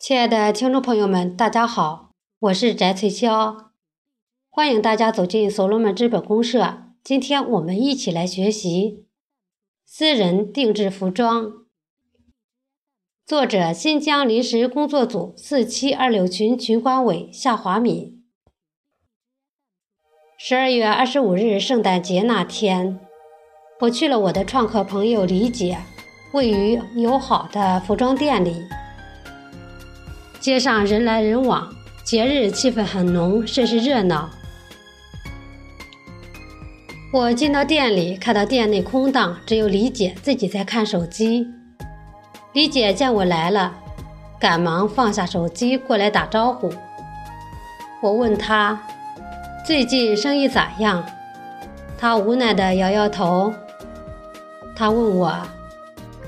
亲爱的听众朋友们，大家好，我是翟翠霄，欢迎大家走进所罗门资本公社。今天我们一起来学习私人定制服装。作者：新疆临时工作组四七二六群群管委夏华敏。十二月二十五日，圣诞节那天，我去了我的创客朋友李姐位于友好的服装店里。街上人来人往，节日气氛很浓，甚是热闹。我进到店里，看到店内空荡，只有李姐自己在看手机。李姐见我来了，赶忙放下手机过来打招呼。我问她最近生意咋样，她无奈地摇摇头。她问我：“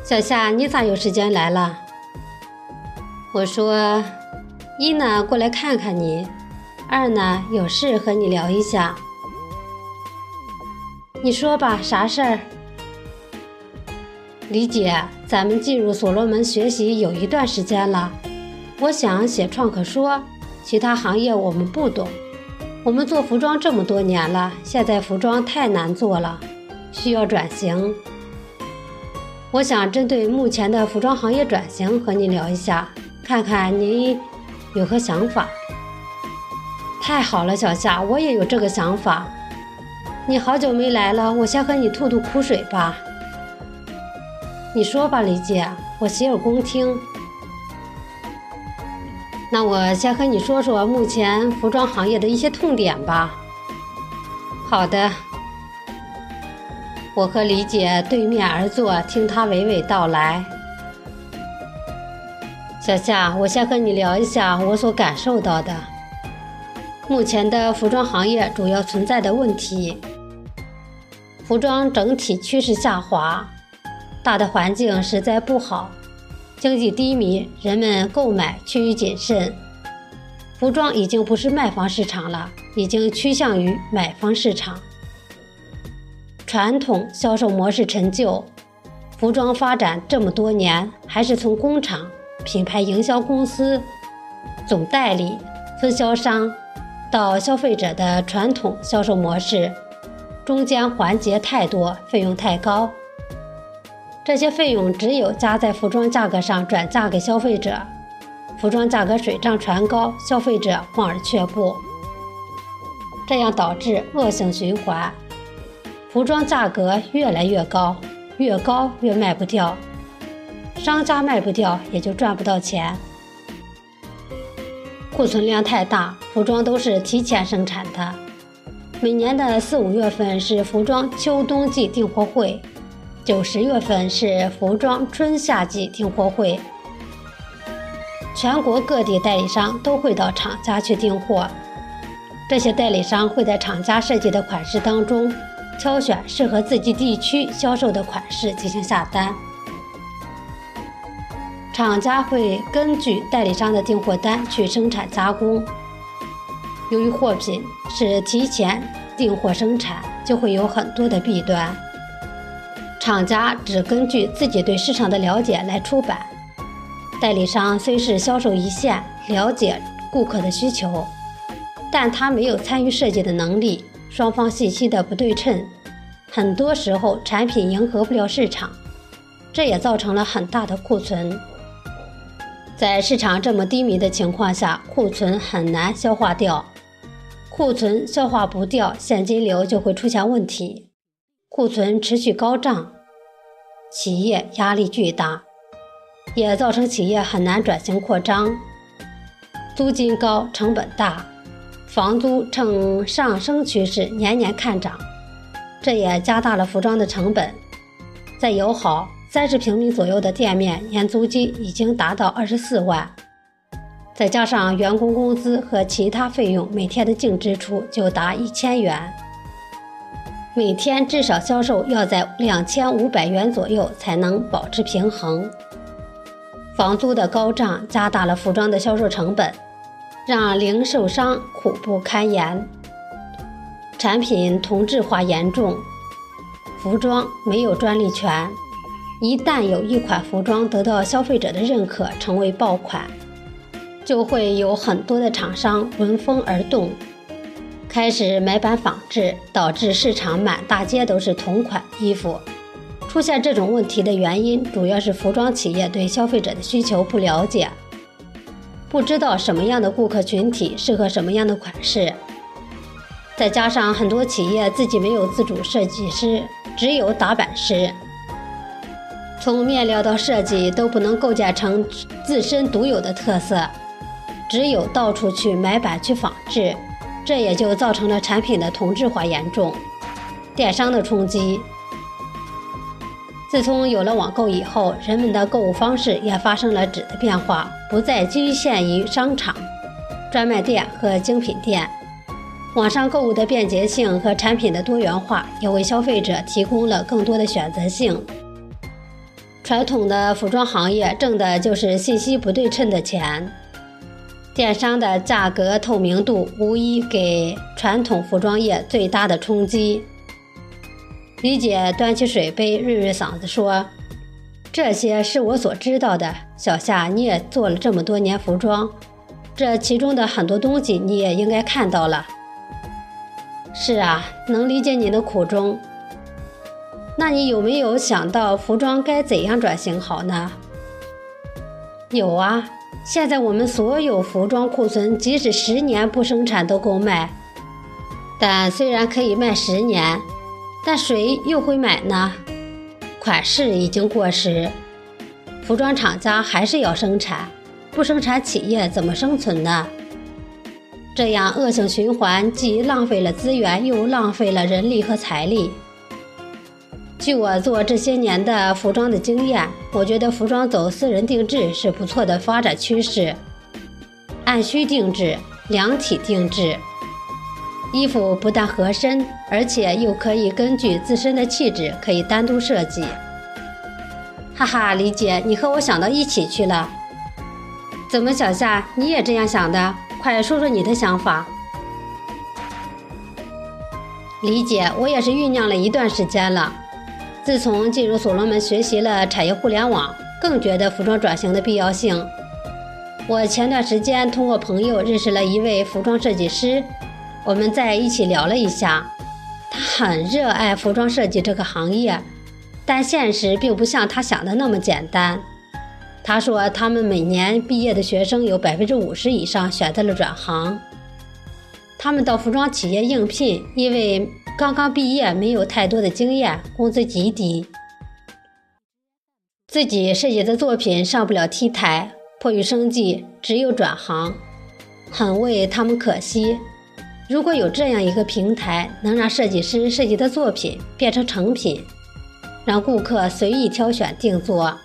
小夏，你咋有时间来了？”我说：“一呢，过来看看你；二呢，有事和你聊一下。你说吧，啥事儿？”李姐，咱们进入所罗门学习有一段时间了，我想写创可说，其他行业我们不懂。我们做服装这么多年了，现在服装太难做了，需要转型。我想针对目前的服装行业转型和你聊一下。看看你有何想法？太好了，小夏，我也有这个想法。你好久没来了，我先和你吐吐苦水吧。你说吧，李姐，我洗耳恭听。那我先和你说说目前服装行业的一些痛点吧。好的。我和李姐对面而坐，听她娓娓道来。小夏，我先和你聊一下我所感受到的目前的服装行业主要存在的问题。服装整体趋势下滑，大的环境实在不好，经济低迷，人们购买趋于谨慎。服装已经不是卖方市场了，已经趋向于买方市场。传统销售模式陈旧，服装发展这么多年，还是从工厂。品牌营销公司、总代理、分销商到消费者的传统销售模式，中间环节太多，费用太高。这些费用只有加在服装价格上转嫁给消费者，服装价格水涨船高，消费者望而却步，这样导致恶性循环，服装价格越来越高，越高越卖不掉。商家卖不掉，也就赚不到钱。库存量太大，服装都是提前生产的。每年的四五月份是服装秋冬季订货会，九十月份是服装春夏季订货会。全国各地代理商都会到厂家去订货，这些代理商会在厂家设计的款式当中，挑选适合自己地区销售的款式进行下单。厂家会根据代理商的订货单去生产加工。由于货品是提前订货生产，就会有很多的弊端。厂家只根据自己对市场的了解来出版。代理商虽是销售一线，了解顾客的需求，但他没有参与设计的能力，双方信息的不对称，很多时候产品迎合不了市场，这也造成了很大的库存。在市场这么低迷的情况下，库存很难消化掉，库存消化不掉，现金流就会出现问题，库存持续高涨，企业压力巨大，也造成企业很难转型扩张，租金高，成本大，房租呈上升趋势，年年看涨，这也加大了服装的成本，在友好。三十平米左右的店面，年租金已经达到二十四万，再加上员工工资和其他费用，每天的净支出就达一千元。每天至少销售要在两千五百元左右才能保持平衡。房租的高涨加大了服装的销售成本，让零售商苦不堪言。产品同质化严重，服装没有专利权。一旦有一款服装得到消费者的认可，成为爆款，就会有很多的厂商闻风而动，开始买版仿制，导致市场满大街都是同款衣服。出现这种问题的原因，主要是服装企业对消费者的需求不了解，不知道什么样的顾客群体适合什么样的款式。再加上很多企业自己没有自主设计师，只有打版师，从面料到设计都不能构建成自身独有的特色，只有到处去买板去仿制，这也就造成了产品的同质化严重，电商的冲击。自从有了网购以后，人们的购物方式也发生了质的变化，不再局限于商场、专卖店和精品店。网上购物的便捷性和产品的多元化，也为消费者提供了更多的选择性。传统的服装行业挣的就是信息不对称的钱，电商的价格透明度无疑给传统服装业最大的冲击。李姐端起水杯，润润嗓子说：“这些是我所知道的。小夏，你也做了这么多年服装，这其中的很多东西你也应该看到了。”“是啊，能理解你的苦衷。那你有没有想到服装该怎样转型好呢？”“有啊，现在我们所有服装库存，即使十年不生产都够卖。但虽然可以卖十年。”但谁又会买呢？款式已经过时，服装厂家还是要生产，不生产企业怎么生存呢？这样恶性循环，既浪费了资源，又浪费了人力和财力。据我做这些年的服装的经验，我觉得服装走私人定制是不错的发展趋势，按需定制、量体定制。衣服不但合身，而且又可以根据自身的气质可以单独设计。哈哈，李姐，你和我想到一起去了。怎么，小夏，你也这样想的？快说说你的想法。李姐，我也是酝酿了一段时间了。自从进入所罗门学习了产业互联网，更觉得服装转型的必要性。我前段时间通过朋友认识了一位服装设计师。我们在一起聊了一下，他很热爱服装设计这个行业，但现实并不像他想的那么简单。他说，他们每年毕业的学生有百分之五十以上选择了转行。他们到服装企业应聘，因为刚刚毕业，没有太多的经验，工资极低，自己设计的作品上不了 T 台，迫于生计，只有转行，很为他们可惜。如果有这样一个平台，能让设计师设计的作品变成成品，让顾客随意挑选定做，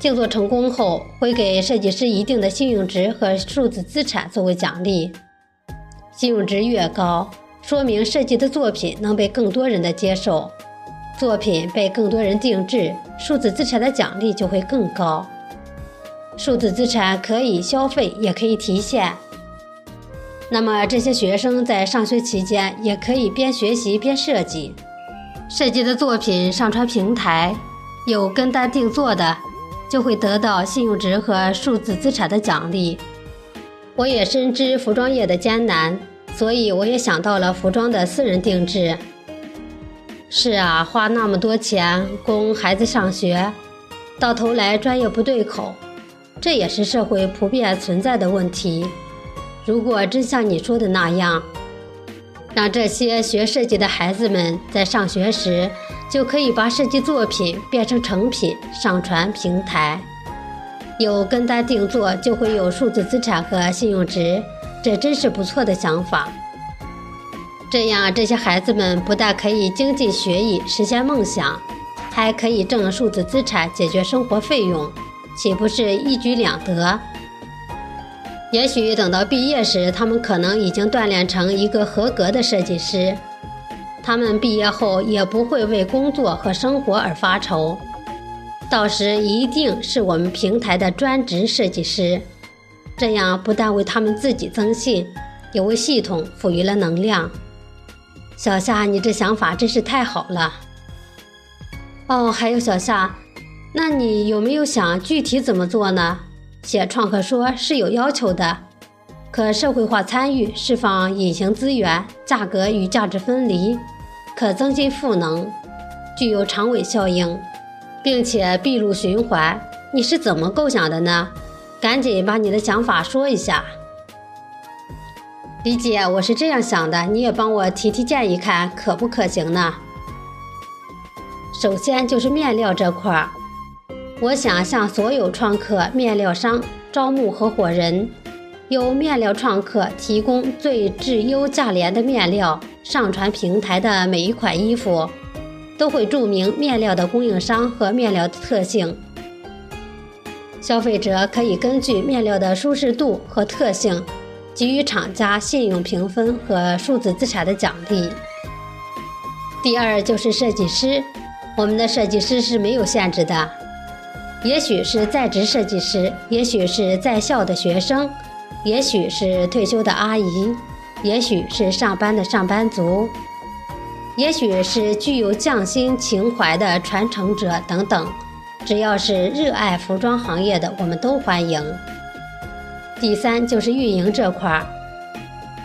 定做成功后会给设计师一定的信用值和数字资产作为奖励。信用值越高，说明设计的作品能被更多人的接受，作品被更多人定制，数字资产的奖励就会更高。数字资产可以消费，也可以提现。那么这些学生在上学期间也可以边学习边设计，设计的作品上传平台，有跟单定做的，就会得到信用值和数字资产的奖励。我也深知服装业的艰难，所以我也想到了服装的私人定制。是啊，花那么多钱供孩子上学，到头来专业不对口，这也是社会普遍存在的问题。如果真像你说的那样，让这些学设计的孩子们在上学时就可以把设计作品变成成品上传平台，有跟单定做就会有数字资产和信用值，这真是不错的想法。这样这些孩子们不但可以精进学艺实现梦想，还可以挣数字资产解决生活费用，岂不是一举两得？也许等到毕业时，他们可能已经锻炼成一个合格的设计师。他们毕业后也不会为工作和生活而发愁，到时一定是我们平台的专职设计师。这样不但为他们自己增信，也为系统赋予了能量。小夏，你这想法真是太好了。哦，还有小夏，那你有没有想具体怎么做呢？写创客说是有要求的，可社会化参与，释放隐形资源，价格与价值分离，可增进赋能，具有长尾效应，并且闭路循环。你是怎么构想的呢？赶紧把你的想法说一下。李姐，我是这样想的，你也帮我提提建议，看可不可行呢？首先就是面料这块儿。我想向所有创客面料商招募合伙人，由面料创客提供最质优价廉的面料，上传平台的每一款衣服都会注明面料的供应商和面料的特性。消费者可以根据面料的舒适度和特性，给予厂家信用评分和数字资产的奖励。第二就是设计师，我们的设计师是没有限制的。也许是在职设计师，也许是在校的学生，也许是退休的阿姨，也许是上班的上班族，也许是具有匠心情怀的传承者等等。只要是热爱服装行业的，我们都欢迎。第三就是运营这块儿，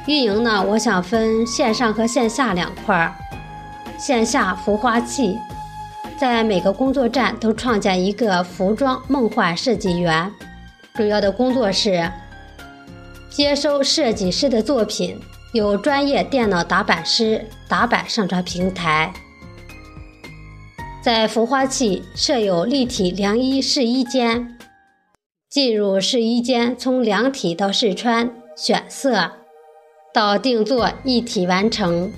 运营呢，我想分线上和线下两块儿。线下孵化器。在每个工作站都创建一个服装梦幻设计园，主要的工作是接收设计师的作品，有专业电脑打版师打版上传平台。在孵化器设有立体量衣试衣间，进入试衣间，从量体到试穿、选色到定做一体完成。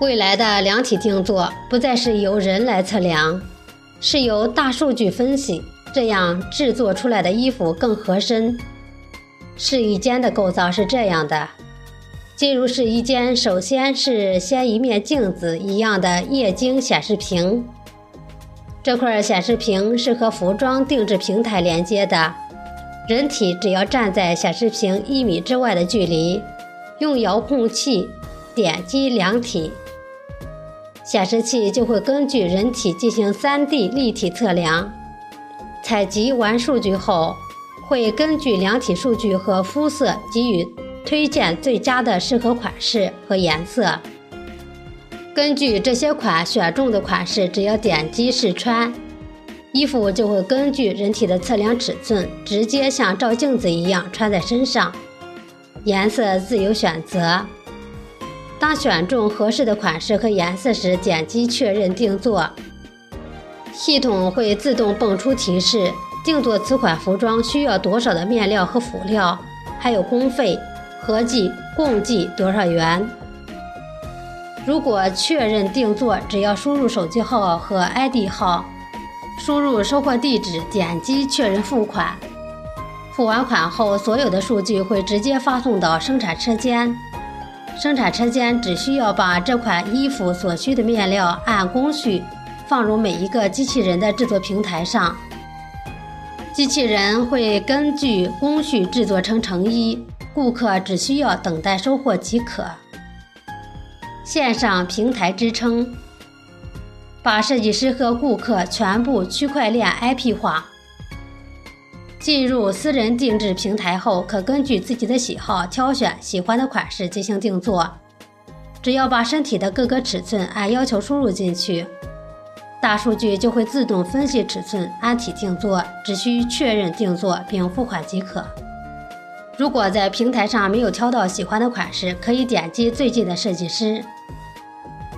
未来的量体定做不再是由人来测量，是由大数据分析，这样制作出来的衣服更合身。试衣间的构造是这样的：进入试衣间，首先是先一面镜子一样的液晶显示屏，这块显示屏是和服装定制平台连接的，人体只要站在显示屏一米之外的距离，用遥控器点击量体。显示器就会根据人体进行 3D 立体测量，采集完数据后，会根据量体数据和肤色给予推荐最佳的适合款式和颜色。根据这些款选中的款式，只要点击试穿，衣服就会根据人体的测量尺寸，直接像照镜子一样穿在身上，颜色自由选择。当选中合适的款式和颜色时，点击确认定做，系统会自动蹦出提示：定做此款服装需要多少的面料和辅料，还有工费，合计共计多少元？如果确认定做，只要输入手机号和 ID 号，输入收货地址，点击确认付款。付完款后，所有的数据会直接发送到生产车间。生产车间只需要把这款衣服所需的面料按工序放入每一个机器人的制作平台上，机器人会根据工序制作成成衣，顾客只需要等待收货即可。线上平台支撑，把设计师和顾客全部区块链 IP 化。进入私人定制平台后，可根据自己的喜好挑选喜欢的款式进行定做。只要把身体的各个尺寸按要求输入进去，大数据就会自动分析尺寸，按体定做，只需确认定做并付款即可。如果在平台上没有挑到喜欢的款式，可以点击最近的设计师，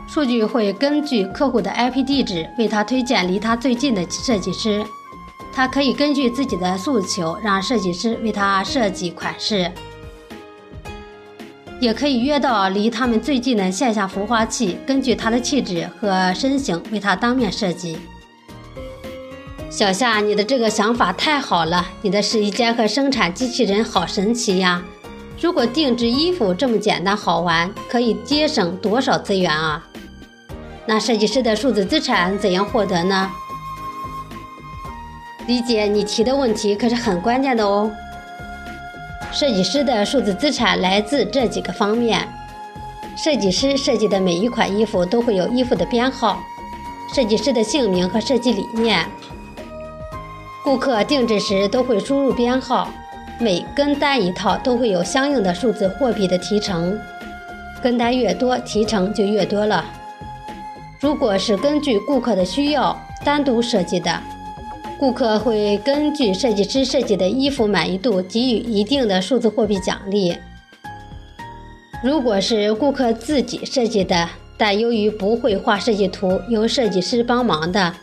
数据会根据客户的 IP 地址为他推荐离他最近的设计师。他可以根据自己的诉求，让设计师为他设计款式，也可以约到离他们最近的线下孵化器，根据他的气质和身形为他当面设计。小夏，你的这个想法太好了，你的试衣间和生产机器人好神奇呀！如果定制衣服这么简单好玩，可以节省多少资源啊？那设计师的数字资产怎样获得呢？李姐，你提的问题可是很关键的哦。设计师的数字资产来自这几个方面：设计师设计的每一款衣服都会有衣服的编号，设计师的姓名和设计理念，顾客定制时都会输入编号，每跟单一套都会有相应的数字货币的提成，跟单越多，提成就越多了。如果是根据顾客的需要单独设计的，顾客会根据设计师设计的衣服满意度给予一定的数字货币奖励。如果是顾客自己设计的，但由于不会画设计图，由设计师帮忙的，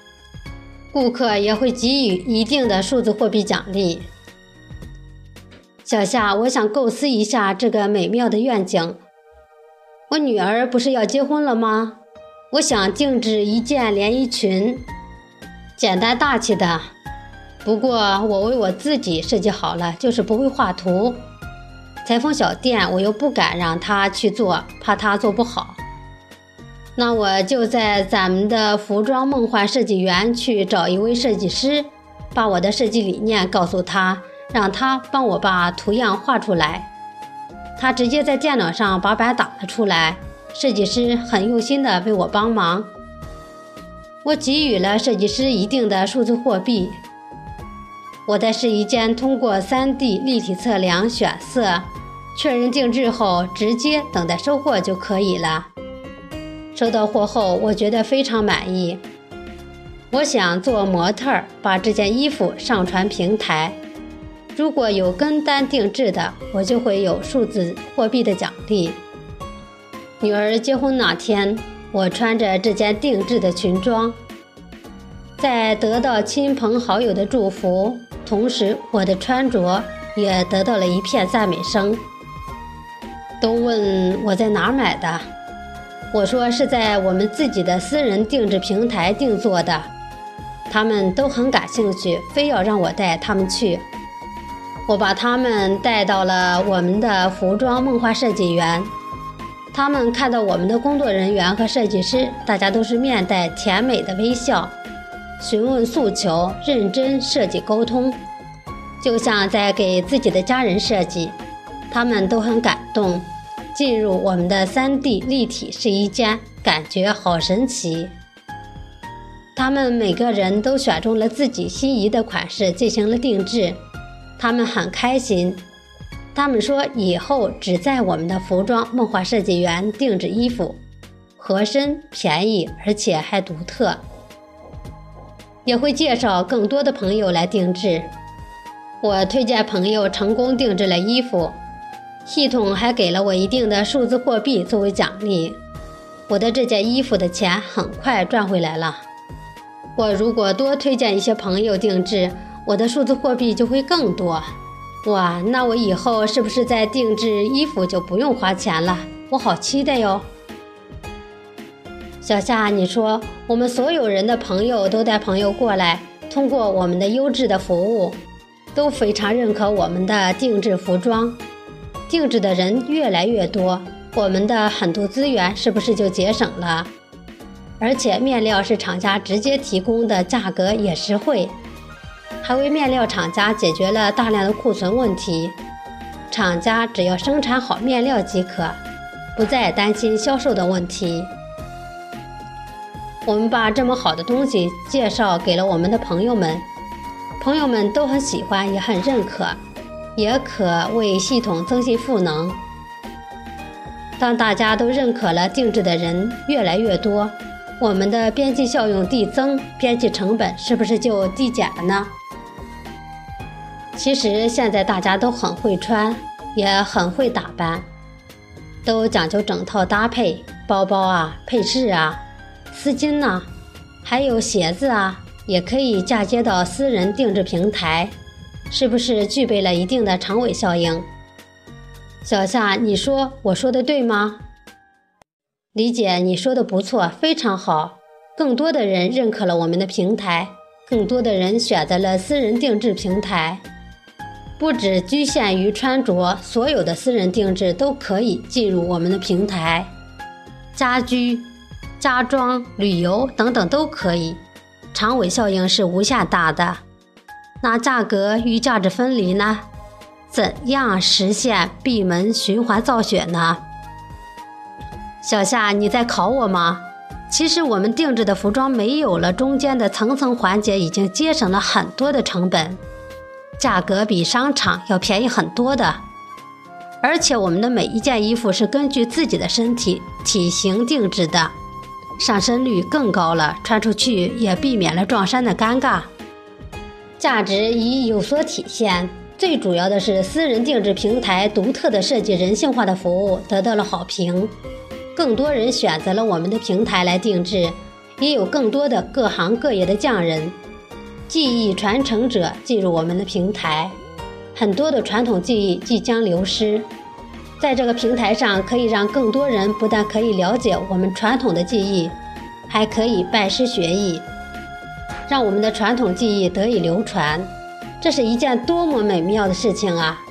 顾客也会给予一定的数字货币奖励。小夏，我想构思一下这个美妙的愿景。我女儿不是要结婚了吗？我想定制一件连衣裙，简单大气的。不过我为我自己设计好了，就是不会画图。裁缝小店我又不敢让他去做，怕他做不好。那我就在咱们的服装梦幻设计园去找一位设计师，把我的设计理念告诉他，让他帮我把图样画出来。他直接在电脑上把版打了出来。设计师很用心的为我帮忙，我给予了设计师一定的数字货币。我在试衣间通过 3D 立体测量、选色、确认定制后，直接等待收货就可以了。收到货后，我觉得非常满意。我想做模特，把这件衣服上传平台。如果有跟单定制的，我就会有数字货币的奖励。女儿结婚那天，我穿着这件定制的裙装，在得到亲朋好友的祝福，同时我的穿着也得到了一片赞美声。都问我在哪儿买的，我说是在我们自己的私人定制平台定做的。他们都很感兴趣，非要让我带他们去。我把他们带到了我们的服装梦幻设计园。他们看到我们的工作人员和设计师，大家都是面带甜美的微笑，询问诉求，认真设计沟通，就像在给自己的家人设计。他们都很感动。进入我们的 3D 立体试衣间，感觉好神奇。他们每个人都选中了自己心仪的款式进行了定制，他们很开心。他们说以后只在我们的服装梦幻设计园定制衣服，合身、便宜，而且还独特。也会介绍更多的朋友来定制。我推荐朋友成功定制了衣服，系统还给了我一定的数字货币作为奖励。我的这件衣服的钱很快赚回来了。我如果多推荐一些朋友定制，我的数字货币就会更多。哇，那我以后是不是在定制衣服就不用花钱了？我好期待哟！小夏，你说我们所有人的朋友都带朋友过来，通过我们的优质的服务，都非常认可我们的定制服装。定制的人越来越多，我们的很多资源是不是就节省了？而且面料是厂家直接提供的，价格也实惠。还为面料厂家解决了大量的库存问题，厂家只要生产好面料即可，不再担心销售的问题。我们把这么好的东西介绍给了我们的朋友们，朋友们都很喜欢，也很认可，也可为系统增信赋能。当大家都认可了，定制的人越来越多，我们的边际效用递增，边际成本是不是就递减了呢？其实现在大家都很会穿，也很会打扮，都讲究整套搭配，包包啊、配饰啊、丝巾呐，还有鞋子啊，也可以嫁接到私人定制平台，是不是具备了一定的长尾效应？小夏，你说我说的对吗？李姐，你说的不错，非常好，更多的人认可了我们的平台，更多的人选择了私人定制平台。不只局限于穿着，所有的私人定制都可以进入我们的平台，家居、家装、旅游等等都可以，长尾效应是无限大的。那价格与价值分离呢？怎样实现闭门循环造血呢？小夏，你在考我吗？其实我们定制的服装没有了中间的层层环节，已经节省了很多的成本，价格比商场要便宜很多的。而且我们的每一件衣服是根据自己的身体体型定制的，上身率更高了，穿出去也避免了撞衫的尴尬。价值已有所体现，最主要的是私人定制平台独特的设计、人性化的服务得到了好评，更多人选择了我们的平台来定制，也有更多的各行各业的匠人、技艺传承者进入我们的平台。很多的传统技艺即将流失，在这个平台上，可以让更多人不但可以了解我们传统的技艺，还可以拜师学艺，让我们的传统技艺得以流传。这是一件多么美妙的事情啊！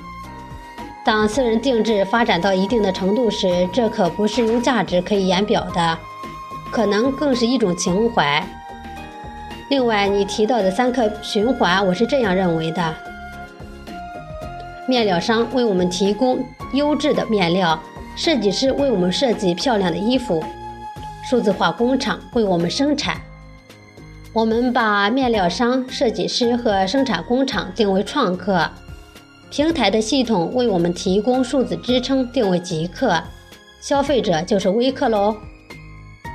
当私人定制发展到一定的程度时，这可不是用价值可以言表的，可能更是一种情怀。另外，你提到的三克循环，我是这样认为的。面料商为我们提供优质的面料，设计师为我们设计漂亮的衣服，数字化工厂为我们生产。我们把面料商、设计师和生产工厂定为创客，平台的系统为我们提供数字支撑，定为极客，消费者就是微客喽。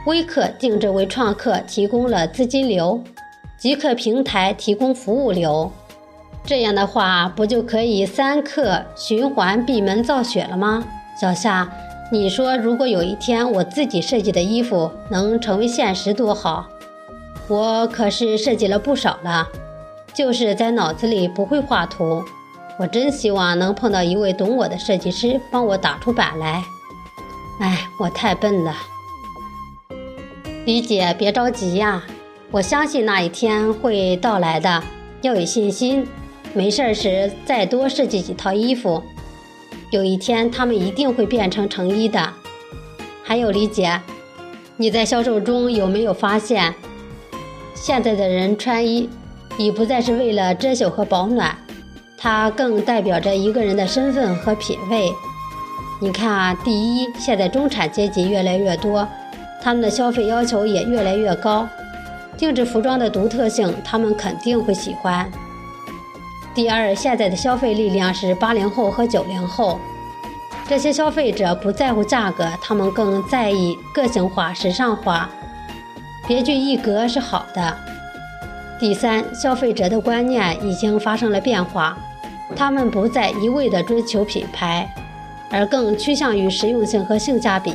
微客定制为创客，提供了资金流，极客平台提供服务流。这样的话，不就可以三克循环闭门造血了吗？小夏，你说如果有一天我自己设计的衣服能成为现实多好！我可是设计了不少了，就是在脑子里不会画图。我真希望能碰到一位懂我的设计师，帮我打出版来。哎，我太笨了。李姐，别着急呀，我相信那一天会到来的，要有信心。没事时再多设计几套衣服，有一天他们一定会变成成衣的。还有李姐，你在销售中有没有发现，现在的人穿衣已不再是为了遮羞和保暖，它更代表着一个人的身份和品味。你看啊，第一，现在中产阶级越来越多，他们的消费要求也越来越高，定制服装的独特性，他们肯定会喜欢。第二，现在的消费力量是八零后和九零后，这些消费者不在乎价格，他们更在意个性化、时尚化，别具一格是好的。第三，消费者的观念已经发生了变化，他们不再一味地追求品牌，而更趋向于实用性和性价比。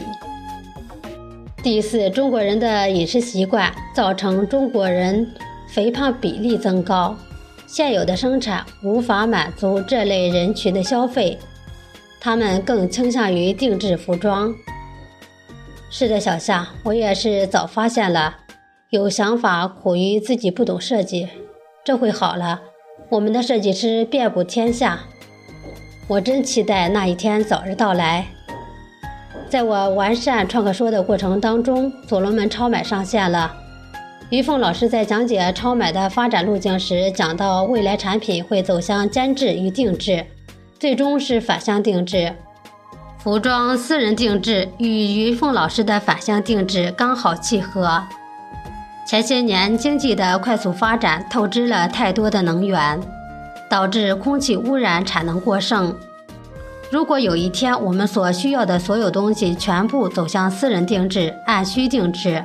第四，中国人的饮食习惯造成中国人肥胖比例增高。现有的生产无法满足这类人群的消费，他们更倾向于定制服装。是的，小夏，我也是早发现了，有想法苦于自己不懂设计，这回好了，我们的设计师遍布天下，我真期待那一天早日到来。在我完善创客说的过程当中，所罗门超买上线了。于凤老师在讲解超买的发展路径时，讲到未来产品会走向监制与定制，最终是反向定制。服装私人定制与于凤老师的反向定制刚好契合。前些年经济的快速发展透支了太多的能源，导致空气污染产能过剩。如果有一天我们所需要的所有东西全部走向私人定制、按需定制，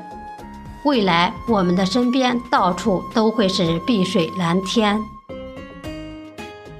未来，我们的身边到处都会是碧水蓝天。